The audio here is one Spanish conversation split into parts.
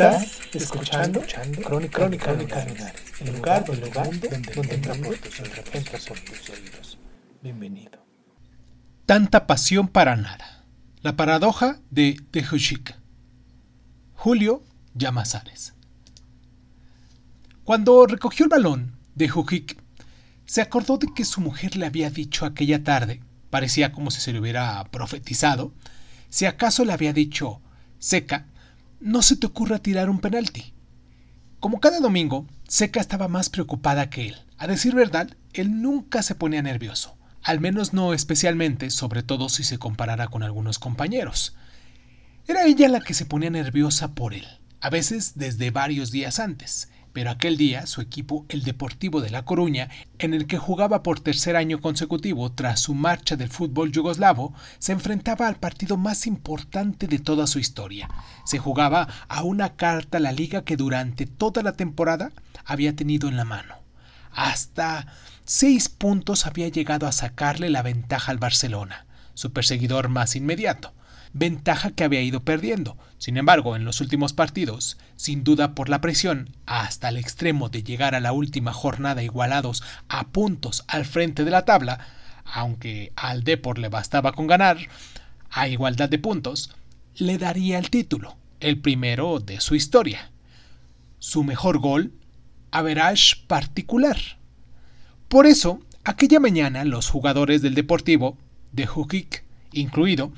Estás escuchando, Crónica, Crónica, Crónica Lunares, el lugar, el lugar donde, donde entra por tus oídos, entra por tus oídos. Bienvenido. Tanta pasión para nada. La paradoja de Tejushik. Julio Llamazares. Cuando recogió el balón de Jujik, se acordó de que su mujer le había dicho aquella tarde, parecía como si se le hubiera profetizado, si acaso le había dicho, Seca, no se te ocurra tirar un penalti. Como cada domingo, Seca estaba más preocupada que él. A decir verdad, él nunca se ponía nervioso, al menos no especialmente, sobre todo si se comparara con algunos compañeros. Era ella la que se ponía nerviosa por él, a veces desde varios días antes, pero aquel día su equipo, el Deportivo de La Coruña, en el que jugaba por tercer año consecutivo tras su marcha del fútbol yugoslavo, se enfrentaba al partido más importante de toda su historia. Se jugaba a una carta la liga que durante toda la temporada había tenido en la mano. Hasta seis puntos había llegado a sacarle la ventaja al Barcelona, su perseguidor más inmediato ventaja que había ido perdiendo. Sin embargo, en los últimos partidos, sin duda por la presión, hasta el extremo de llegar a la última jornada igualados a puntos al frente de la tabla, aunque al Depor le bastaba con ganar, a igualdad de puntos, le daría el título, el primero de su historia. Su mejor gol, average particular. Por eso, aquella mañana los jugadores del Deportivo, de Jukic incluido,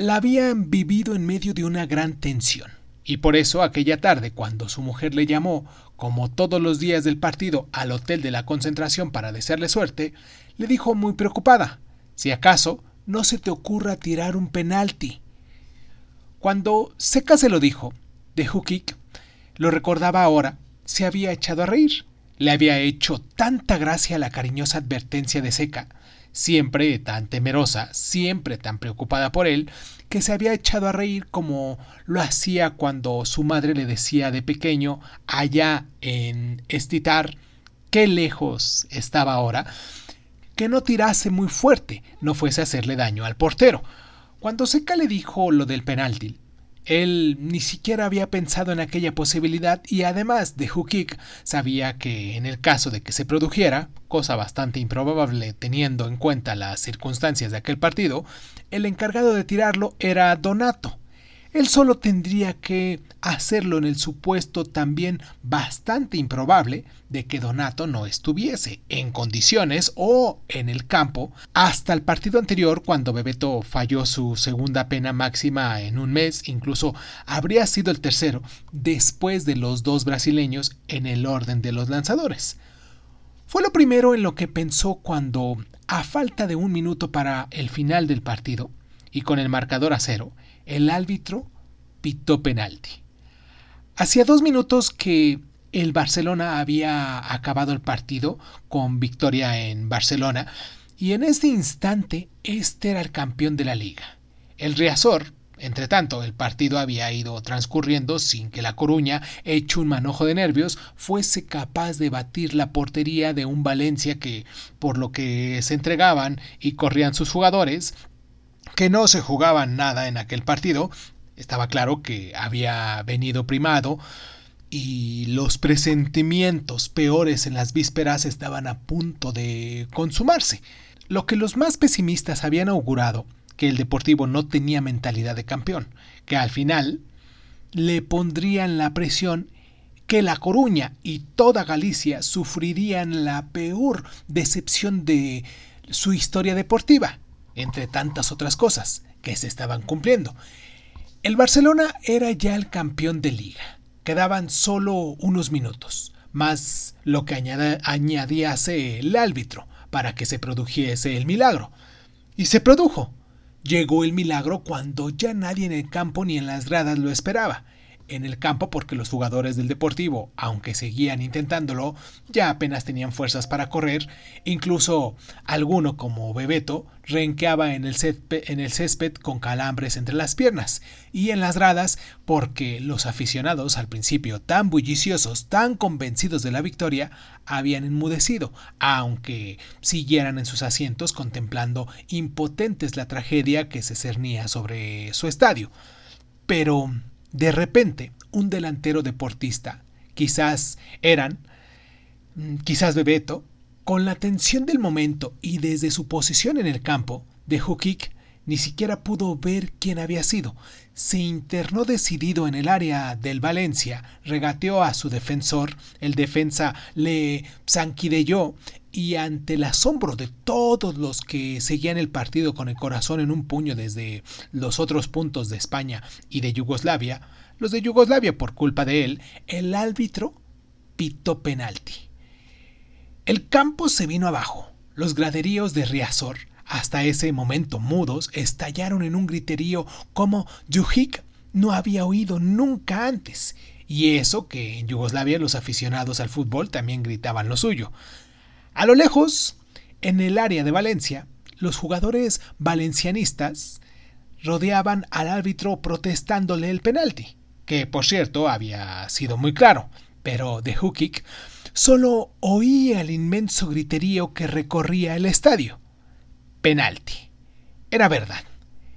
la habían vivido en medio de una gran tensión. Y por eso aquella tarde, cuando su mujer le llamó, como todos los días del partido, al hotel de la concentración para desearle suerte, le dijo muy preocupada, si acaso no se te ocurra tirar un penalti. Cuando Seca se lo dijo, de Hukik, lo recordaba ahora, se había echado a reír. Le había hecho tanta gracia la cariñosa advertencia de Seca, siempre tan temerosa, siempre tan preocupada por él, que se había echado a reír como lo hacía cuando su madre le decía de pequeño, allá en Estitar, qué lejos estaba ahora, que no tirase muy fuerte, no fuese a hacerle daño al portero. Cuando Seca le dijo lo del penalti, él ni siquiera había pensado en aquella posibilidad y además de Hukik sabía que en el caso de que se produjera, cosa bastante improbable teniendo en cuenta las circunstancias de aquel partido, el encargado de tirarlo era Donato. Él solo tendría que hacerlo en el supuesto también bastante improbable de que Donato no estuviese en condiciones o en el campo hasta el partido anterior cuando Bebeto falló su segunda pena máxima en un mes, incluso habría sido el tercero después de los dos brasileños en el orden de los lanzadores. Fue lo primero en lo que pensó cuando, a falta de un minuto para el final del partido, y con el marcador a cero, el árbitro pitó penalti. Hacía dos minutos que el Barcelona había acabado el partido con victoria en Barcelona y en este instante este era el campeón de la liga. El Riazor, entre tanto, el partido había ido transcurriendo sin que La Coruña, hecho un manojo de nervios, fuese capaz de batir la portería de un Valencia que, por lo que se entregaban y corrían sus jugadores, que no se jugaba nada en aquel partido, estaba claro que había venido primado y los presentimientos peores en las vísperas estaban a punto de consumarse. Lo que los más pesimistas habían augurado, que el Deportivo no tenía mentalidad de campeón, que al final le pondrían la presión que La Coruña y toda Galicia sufrirían la peor decepción de su historia deportiva, entre tantas otras cosas que se estaban cumpliendo. El Barcelona era ya el campeón de liga. Quedaban solo unos minutos, más lo que añadíase el árbitro para que se produjese el milagro. Y se produjo. llegó el milagro cuando ya nadie en el campo ni en las gradas lo esperaba en el campo porque los jugadores del Deportivo, aunque seguían intentándolo, ya apenas tenían fuerzas para correr, incluso alguno como Bebeto renqueaba en el, césped, en el césped con calambres entre las piernas, y en las gradas porque los aficionados al principio tan bulliciosos, tan convencidos de la victoria, habían enmudecido, aunque siguieran en sus asientos contemplando impotentes la tragedia que se cernía sobre su estadio. Pero de repente, un delantero deportista, quizás eran, mm, quizás Bebeto, con la tensión del momento y desde su posición en el campo, de Hukik ni siquiera pudo ver quién había sido. Se internó decidido en el área del Valencia, regateó a su defensor, el defensa le zanquideyó y ante el asombro de todos los que seguían el partido con el corazón en un puño desde los otros puntos de España y de Yugoslavia, los de Yugoslavia por culpa de él, el árbitro pitó penalti. El campo se vino abajo. Los graderíos de Riazor, hasta ese momento mudos, estallaron en un griterío como Juhik no había oído nunca antes. Y eso que en Yugoslavia los aficionados al fútbol también gritaban lo suyo. A lo lejos, en el área de Valencia, los jugadores valencianistas rodeaban al árbitro protestándole el penalti, que por cierto había sido muy claro, pero de Hukik solo oía el inmenso griterío que recorría el estadio. Penalti. Era verdad.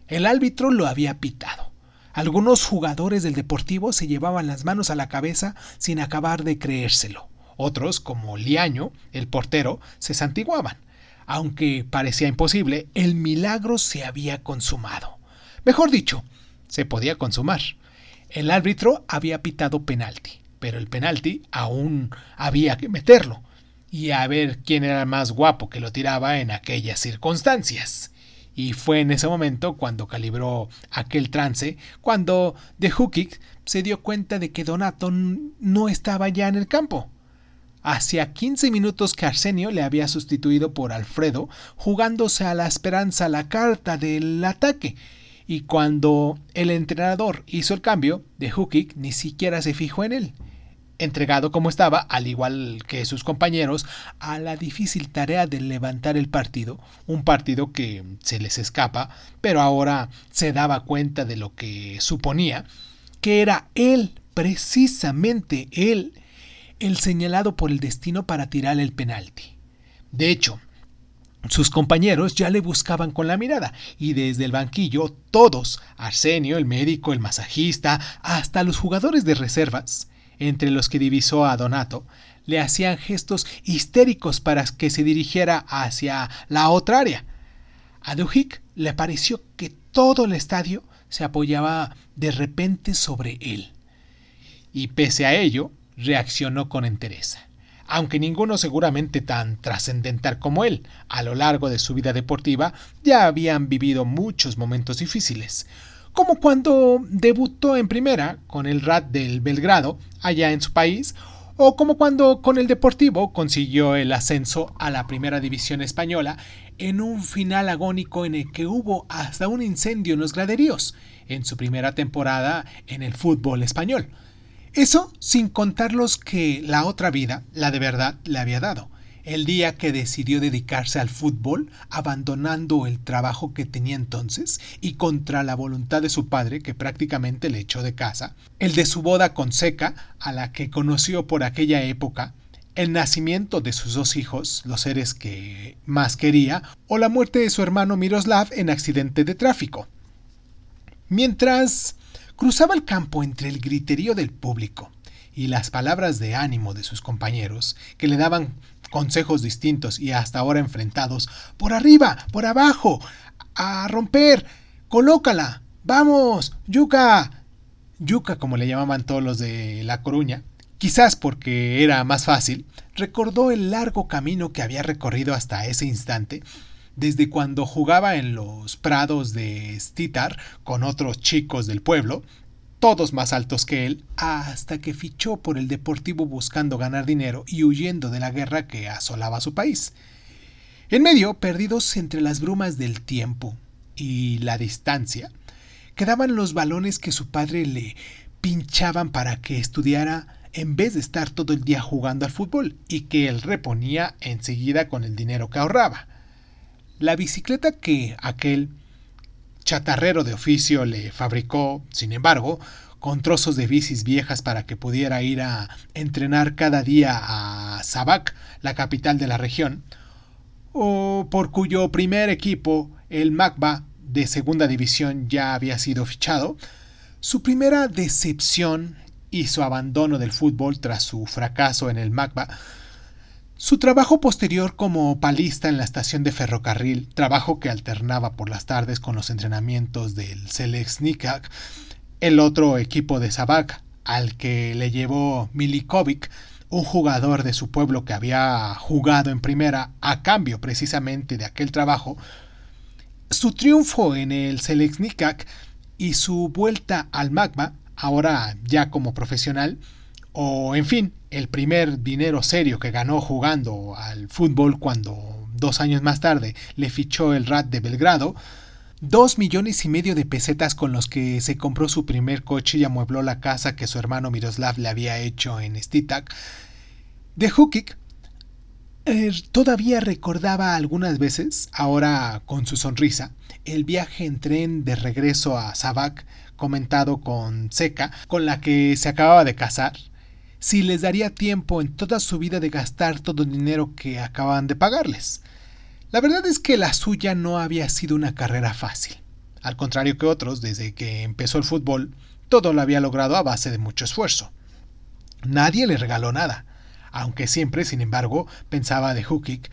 El árbitro lo había pitado. Algunos jugadores del Deportivo se llevaban las manos a la cabeza sin acabar de creérselo. Otros, como Liaño, el portero, se santiguaban. Aunque parecía imposible, el milagro se había consumado. Mejor dicho, se podía consumar. El árbitro había pitado penalti, pero el penalti aún había que meterlo y a ver quién era más guapo que lo tiraba en aquellas circunstancias. Y fue en ese momento cuando calibró aquel trance, cuando de Hukik se dio cuenta de que Donato no estaba ya en el campo. Hacía 15 minutos que Arsenio le había sustituido por Alfredo, jugándose a la esperanza la carta del ataque. Y cuando el entrenador hizo el cambio, de Hukik ni siquiera se fijó en él. Entregado como estaba, al igual que sus compañeros, a la difícil tarea de levantar el partido, un partido que se les escapa, pero ahora se daba cuenta de lo que suponía, que era él, precisamente él, el señalado por el destino para tirar el penalti. De hecho, sus compañeros ya le buscaban con la mirada, y desde el banquillo todos, Arsenio, el médico, el masajista, hasta los jugadores de reservas, entre los que divisó a Donato, le hacían gestos histéricos para que se dirigiera hacia la otra área. A Duhik le pareció que todo el estadio se apoyaba de repente sobre él. Y pese a ello, reaccionó con entereza. Aunque ninguno seguramente tan trascendental como él, a lo largo de su vida deportiva ya habían vivido muchos momentos difíciles, como cuando debutó en primera con el RAT del Belgrado, allá en su país, o como cuando con el Deportivo consiguió el ascenso a la primera división española en un final agónico en el que hubo hasta un incendio en los graderíos, en su primera temporada en el fútbol español. Eso sin contar los que la otra vida, la de verdad, le había dado. El día que decidió dedicarse al fútbol, abandonando el trabajo que tenía entonces y contra la voluntad de su padre, que prácticamente le echó de casa, el de su boda con Seca, a la que conoció por aquella época, el nacimiento de sus dos hijos, los seres que más quería, o la muerte de su hermano Miroslav en accidente de tráfico. Mientras Cruzaba el campo entre el griterío del público y las palabras de ánimo de sus compañeros, que le daban consejos distintos y hasta ahora enfrentados, por arriba, por abajo, a romper, colócala, vamos, yuca, yuca como le llamaban todos los de La Coruña, quizás porque era más fácil, recordó el largo camino que había recorrido hasta ese instante desde cuando jugaba en los prados de Stitar con otros chicos del pueblo, todos más altos que él, hasta que fichó por el Deportivo buscando ganar dinero y huyendo de la guerra que asolaba su país. En medio, perdidos entre las brumas del tiempo, y la distancia, quedaban los balones que su padre le pinchaban para que estudiara en vez de estar todo el día jugando al fútbol y que él reponía enseguida con el dinero que ahorraba. La bicicleta que aquel chatarrero de oficio le fabricó, sin embargo, con trozos de bicis viejas para que pudiera ir a entrenar cada día a Sabac, la capital de la región, o por cuyo primer equipo, el Magba de segunda división, ya había sido fichado, su primera decepción y su abandono del fútbol tras su fracaso en el Magba, su trabajo posterior como palista en la estación de ferrocarril, trabajo que alternaba por las tardes con los entrenamientos del Selexnikak, el otro equipo de Sabak, al que le llevó Milikovic, un jugador de su pueblo que había jugado en primera a cambio precisamente de aquel trabajo, su triunfo en el Selexnikak y su vuelta al Magma, ahora ya como profesional, o en fin, el primer dinero serio que ganó jugando al fútbol cuando dos años más tarde le fichó el Rat de Belgrado, dos millones y medio de pesetas con los que se compró su primer coche y amuebló la casa que su hermano Miroslav le había hecho en Stitak, de Hukik eh, todavía recordaba algunas veces, ahora con su sonrisa, el viaje en tren de regreso a Sabak comentado con Seca, con la que se acababa de casar, si les daría tiempo en toda su vida de gastar todo el dinero que acababan de pagarles. La verdad es que la suya no había sido una carrera fácil. Al contrario que otros, desde que empezó el fútbol, todo lo había logrado a base de mucho esfuerzo. Nadie le regaló nada, aunque siempre, sin embargo, pensaba de Hukik,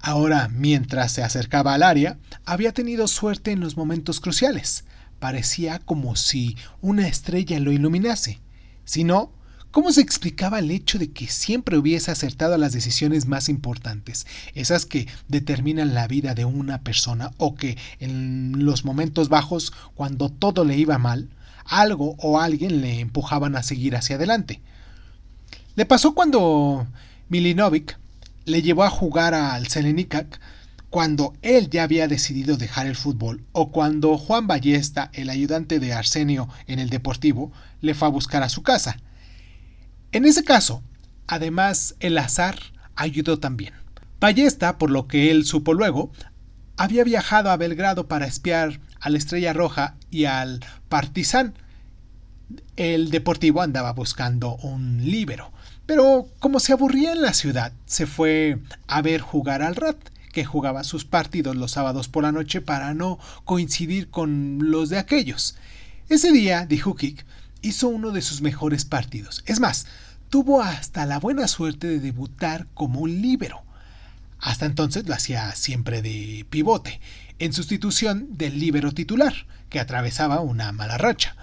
ahora mientras se acercaba al área, había tenido suerte en los momentos cruciales. Parecía como si una estrella lo iluminase. Si no, ¿Cómo se explicaba el hecho de que siempre hubiese acertado a las decisiones más importantes, esas que determinan la vida de una persona o que en los momentos bajos, cuando todo le iba mal, algo o alguien le empujaban a seguir hacia adelante? Le pasó cuando Milinovic le llevó a jugar al Selenikak cuando él ya había decidido dejar el fútbol o cuando Juan Ballesta, el ayudante de Arsenio en el Deportivo, le fue a buscar a su casa. En ese caso, además, el azar ayudó también. Ballesta, por lo que él supo luego, había viajado a Belgrado para espiar a la Estrella Roja y al Partizan. El Deportivo andaba buscando un líbero, pero como se aburría en la ciudad, se fue a ver jugar al Rat, que jugaba sus partidos los sábados por la noche para no coincidir con los de aquellos. Ese día, dijo Kik, hizo uno de sus mejores partidos. Es más, tuvo hasta la buena suerte de debutar como un líbero. Hasta entonces lo hacía siempre de pivote, en sustitución del líbero titular, que atravesaba una mala racha.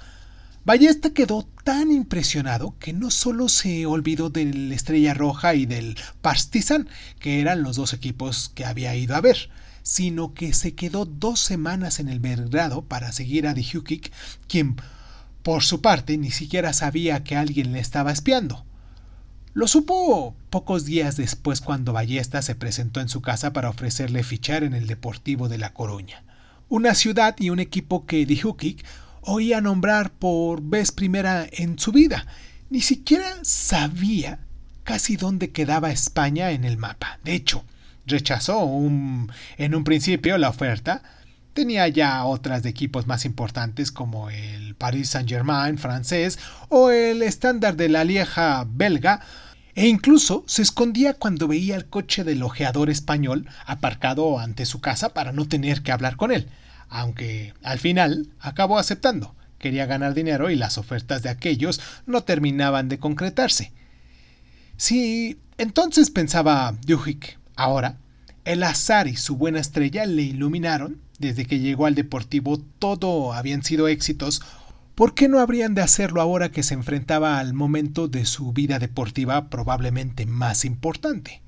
Ballesta quedó tan impresionado que no solo se olvidó del Estrella Roja y del Partizan, que eran los dos equipos que había ido a ver, sino que se quedó dos semanas en el Belgrado para seguir a Dijukic, quien por su parte, ni siquiera sabía que alguien le estaba espiando. Lo supo pocos días después cuando Ballesta se presentó en su casa para ofrecerle fichar en el Deportivo de La Coruña, una ciudad y un equipo que Dijukic oía nombrar por vez primera en su vida. Ni siquiera sabía casi dónde quedaba España en el mapa. De hecho, rechazó en un principio la oferta, Tenía ya otras de equipos más importantes como el Paris Saint-Germain francés o el estándar de la Lieja belga, e incluso se escondía cuando veía el coche del ojeador español aparcado ante su casa para no tener que hablar con él, aunque al final acabó aceptando. Quería ganar dinero y las ofertas de aquellos no terminaban de concretarse. Si entonces pensaba Duhigg, ahora, el azar y su buena estrella le iluminaron, desde que llegó al Deportivo todo habían sido éxitos, ¿por qué no habrían de hacerlo ahora que se enfrentaba al momento de su vida deportiva probablemente más importante?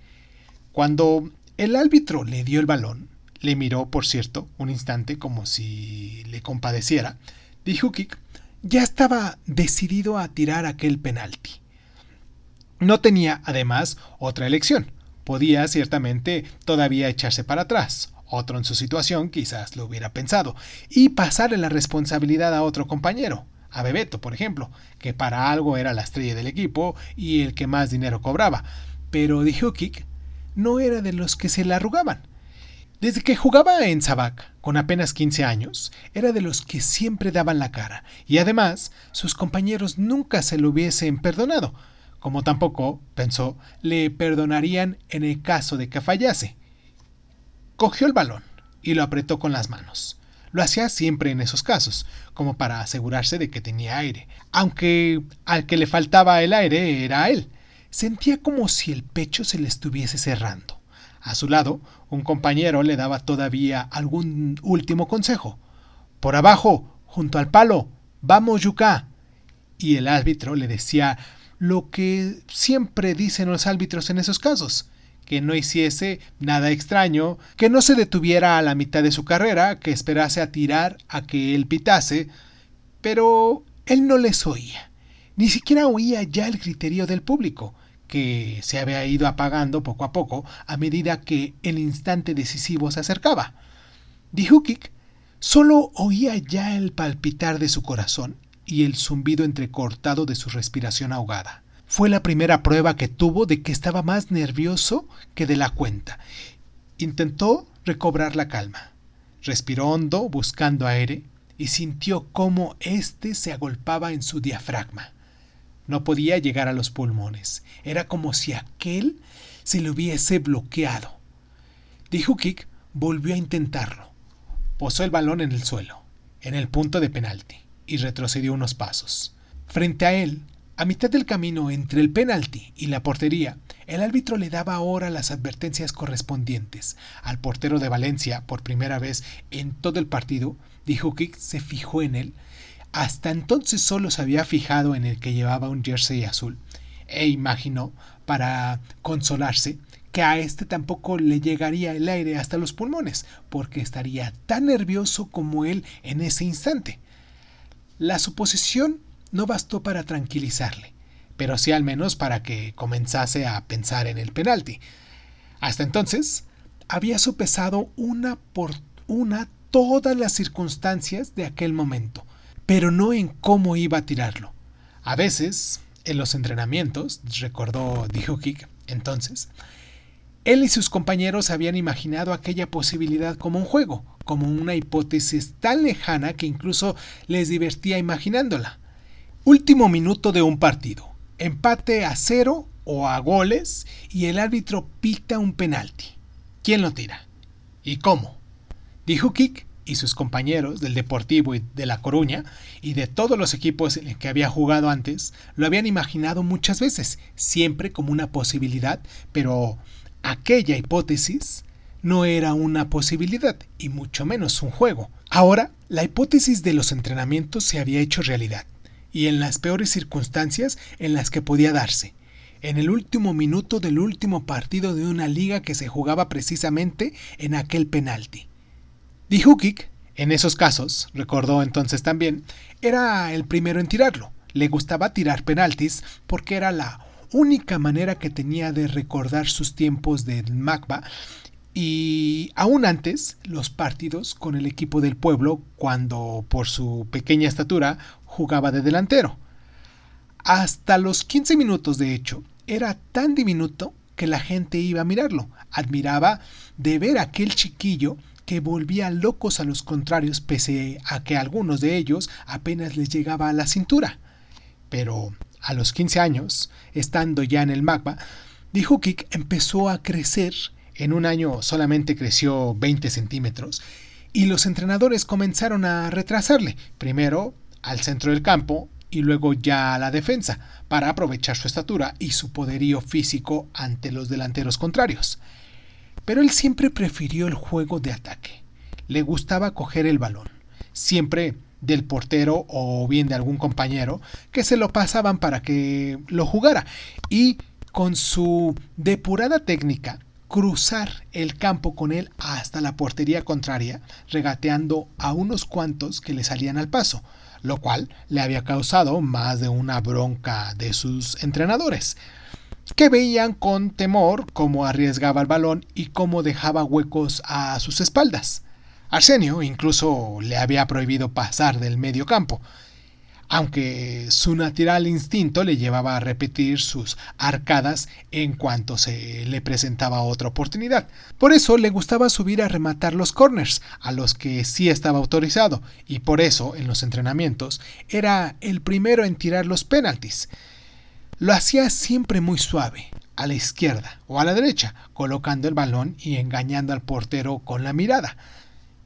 Cuando el árbitro le dio el balón, le miró, por cierto, un instante como si le compadeciera, dijo que ya estaba decidido a tirar aquel penalti. No tenía, además, otra elección. Podía ciertamente todavía echarse para atrás, Otro en su situación quizás lo hubiera pensado, y pasarle la responsabilidad a otro compañero, a Bebeto, por ejemplo, que para algo era la estrella del equipo y el que más dinero cobraba. Pero Dijukic no era de los que se la arrugaban. Desde que jugaba en Sabac, con apenas 15 años, era de los que siempre daban la cara, y además sus compañeros nunca se lo hubiesen perdonado, como tampoco, pensó, le perdonarían en el caso de que fallase. Cogió el balón y lo apretó con las manos. Lo hacía siempre en esos casos, como para asegurarse de que tenía aire, aunque al que le faltaba el aire era él. Sentía como si el pecho se le estuviese cerrando. A su lado, un compañero le daba todavía algún último consejo. Por abajo, junto al palo. Vamos, Yuka. Y el árbitro le decía lo que siempre dicen los árbitros en esos casos que no hiciese nada extraño, que no se detuviera a la mitad de su carrera, que esperase a tirar a que él pitase, pero él no les oía, ni siquiera oía ya el criterio del público, que se había ido apagando poco a poco a medida que el instante decisivo se acercaba. Dihukik solo oía ya el palpitar de su corazón y el zumbido entrecortado de su respiración ahogada. Fue la primera prueba que tuvo de que estaba más nervioso que de la cuenta. Intentó recobrar la calma. Respiró hondo buscando aire y sintió cómo éste se agolpaba en su diafragma. No podía llegar a los pulmones. Era como si aquel se le hubiese bloqueado. Kik volvió a intentarlo. Posó el balón en el suelo, en el punto de penalti, y retrocedió unos pasos. Frente a él a mitad del camino entre el penalti y la portería, el árbitro le daba ahora las advertencias correspondientes. Al portero de Valencia, por primera vez en todo el partido, dijo que se fijó en él. Hasta entonces solo se había fijado en el que llevaba un jersey azul, e imaginó, para consolarse, que a este tampoco le llegaría el aire hasta los pulmones, porque estaría tan nervioso como él en ese instante. La suposición no bastó para tranquilizarle, pero sí al menos para que comenzase a pensar en el penalti. Hasta entonces, había sopesado una por una todas las circunstancias de aquel momento, pero no en cómo iba a tirarlo. A veces, en los entrenamientos, recordó Dijukic entonces, él y sus compañeros habían imaginado aquella posibilidad como un juego, como una hipótesis tan lejana que incluso les divertía imaginándola. Último minuto de un partido. Empate a cero o a goles y el árbitro pita un penalti. ¿Quién lo tira? ¿Y cómo? Dijo Kik y sus compañeros del Deportivo y de La Coruña y de todos los equipos en que había jugado antes lo habían imaginado muchas veces, siempre como una posibilidad, pero aquella hipótesis no era una posibilidad y mucho menos un juego. Ahora, la hipótesis de los entrenamientos se había hecho realidad y en las peores circunstancias en las que podía darse, en el último minuto del último partido de una liga que se jugaba precisamente en aquel penalti. Dijukic, en esos casos, recordó entonces también, era el primero en tirarlo. Le gustaba tirar penaltis porque era la única manera que tenía de recordar sus tiempos del MACBA y aún antes los partidos con el equipo del pueblo cuando por su pequeña estatura jugaba de delantero. Hasta los 15 minutos de hecho era tan diminuto que la gente iba a mirarlo, admiraba de ver aquel chiquillo que volvía locos a los contrarios pese a que algunos de ellos apenas les llegaba a la cintura. Pero a los 15 años, estando ya en el magma, dijo empezó a crecer en un año solamente creció 20 centímetros y los entrenadores comenzaron a retrasarle, primero al centro del campo y luego ya a la defensa, para aprovechar su estatura y su poderío físico ante los delanteros contrarios. Pero él siempre prefirió el juego de ataque. Le gustaba coger el balón, siempre del portero o bien de algún compañero que se lo pasaban para que lo jugara y con su depurada técnica cruzar el campo con él hasta la portería contraria, regateando a unos cuantos que le salían al paso, lo cual le había causado más de una bronca de sus entrenadores. que veían con temor cómo arriesgaba el balón y cómo dejaba huecos a sus espaldas. Arsenio incluso le había prohibido pasar del medio campo, aunque su natural instinto le llevaba a repetir sus arcadas en cuanto se le presentaba otra oportunidad. Por eso le gustaba subir a rematar los corners, a los que sí estaba autorizado, y por eso en los entrenamientos era el primero en tirar los penaltis. Lo hacía siempre muy suave, a la izquierda o a la derecha, colocando el balón y engañando al portero con la mirada.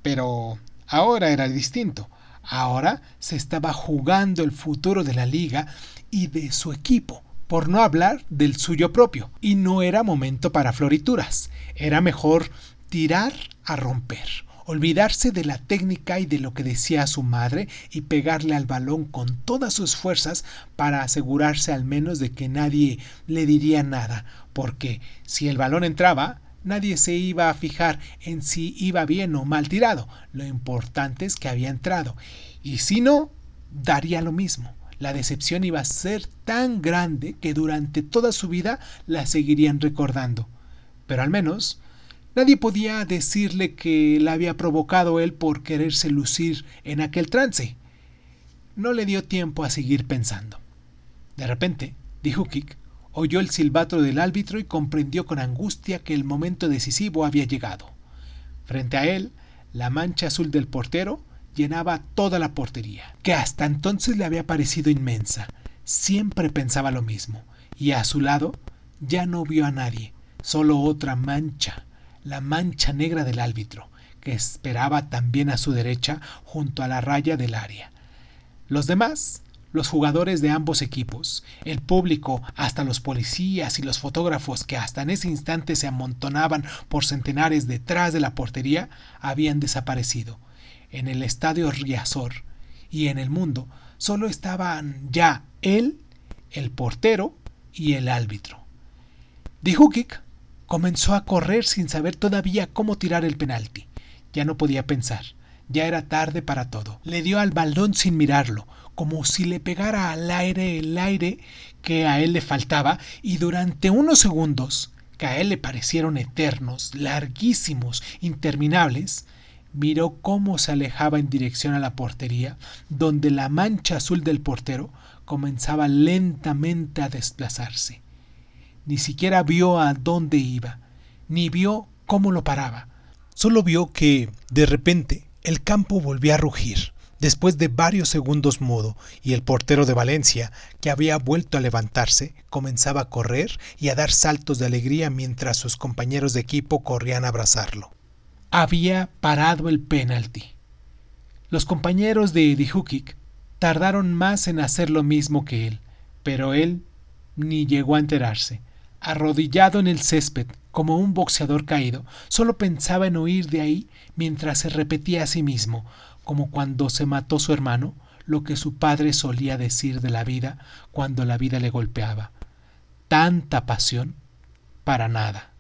Pero ahora era distinto. Ahora se estaba jugando el futuro de la liga y de su equipo, por no hablar del suyo propio. Y no era momento para florituras. Era mejor tirar a romper, olvidarse de la técnica y de lo que decía su madre y pegarle al balón con todas sus fuerzas para asegurarse al menos de que nadie le diría nada, porque si el balón entraba, Nadie se iba a fijar en si iba bien o mal tirado. Lo importante es que había entrado. Y si no, daría lo mismo. La decepción iba a ser tan grande que durante toda su vida la seguirían recordando. Pero al menos nadie podía decirle que la había provocado él por quererse lucir en aquel trance. No le dio tiempo a seguir pensando. De repente, dijo Kik, oyó el silbato del árbitro y comprendió con angustia que el momento decisivo había llegado. Frente a él, la mancha azul del portero llenaba toda la portería, que hasta entonces le había parecido inmensa. Siempre pensaba lo mismo, y a su lado ya no vio a nadie, solo otra mancha, la mancha negra del árbitro, que esperaba también a su derecha junto a la raya del área. Los demás los jugadores de ambos equipos, el público, hasta los policías y los fotógrafos que hasta en ese instante se amontonaban por centenares detrás de la portería, habían desaparecido. En el estadio Riazor y en el mundo solo estaban ya él, el portero y el árbitro. Dijukic comenzó a correr sin saber todavía cómo tirar el penalti. Ya no podía pensar. Ya era tarde para todo. Le dio al balón sin mirarlo, como si le pegara al aire el aire que a él le faltaba, y durante unos segundos, que a él le parecieron eternos, larguísimos, interminables, miró cómo se alejaba en dirección a la portería, donde la mancha azul del portero comenzaba lentamente a desplazarse. Ni siquiera vio a dónde iba, ni vio cómo lo paraba. Solo vio que, de repente, el campo volvió a rugir, después de varios segundos mudo, y el portero de Valencia, que había vuelto a levantarse, comenzaba a correr y a dar saltos de alegría mientras sus compañeros de equipo corrían a abrazarlo. Había parado el penalti. Los compañeros de Dijukic tardaron más en hacer lo mismo que él, pero él ni llegó a enterarse. Arrodillado en el césped, como un boxeador caído, solo pensaba en huir de ahí mientras se repetía a sí mismo, como cuando se mató su hermano, lo que su padre solía decir de la vida cuando la vida le golpeaba. Tanta pasión para nada.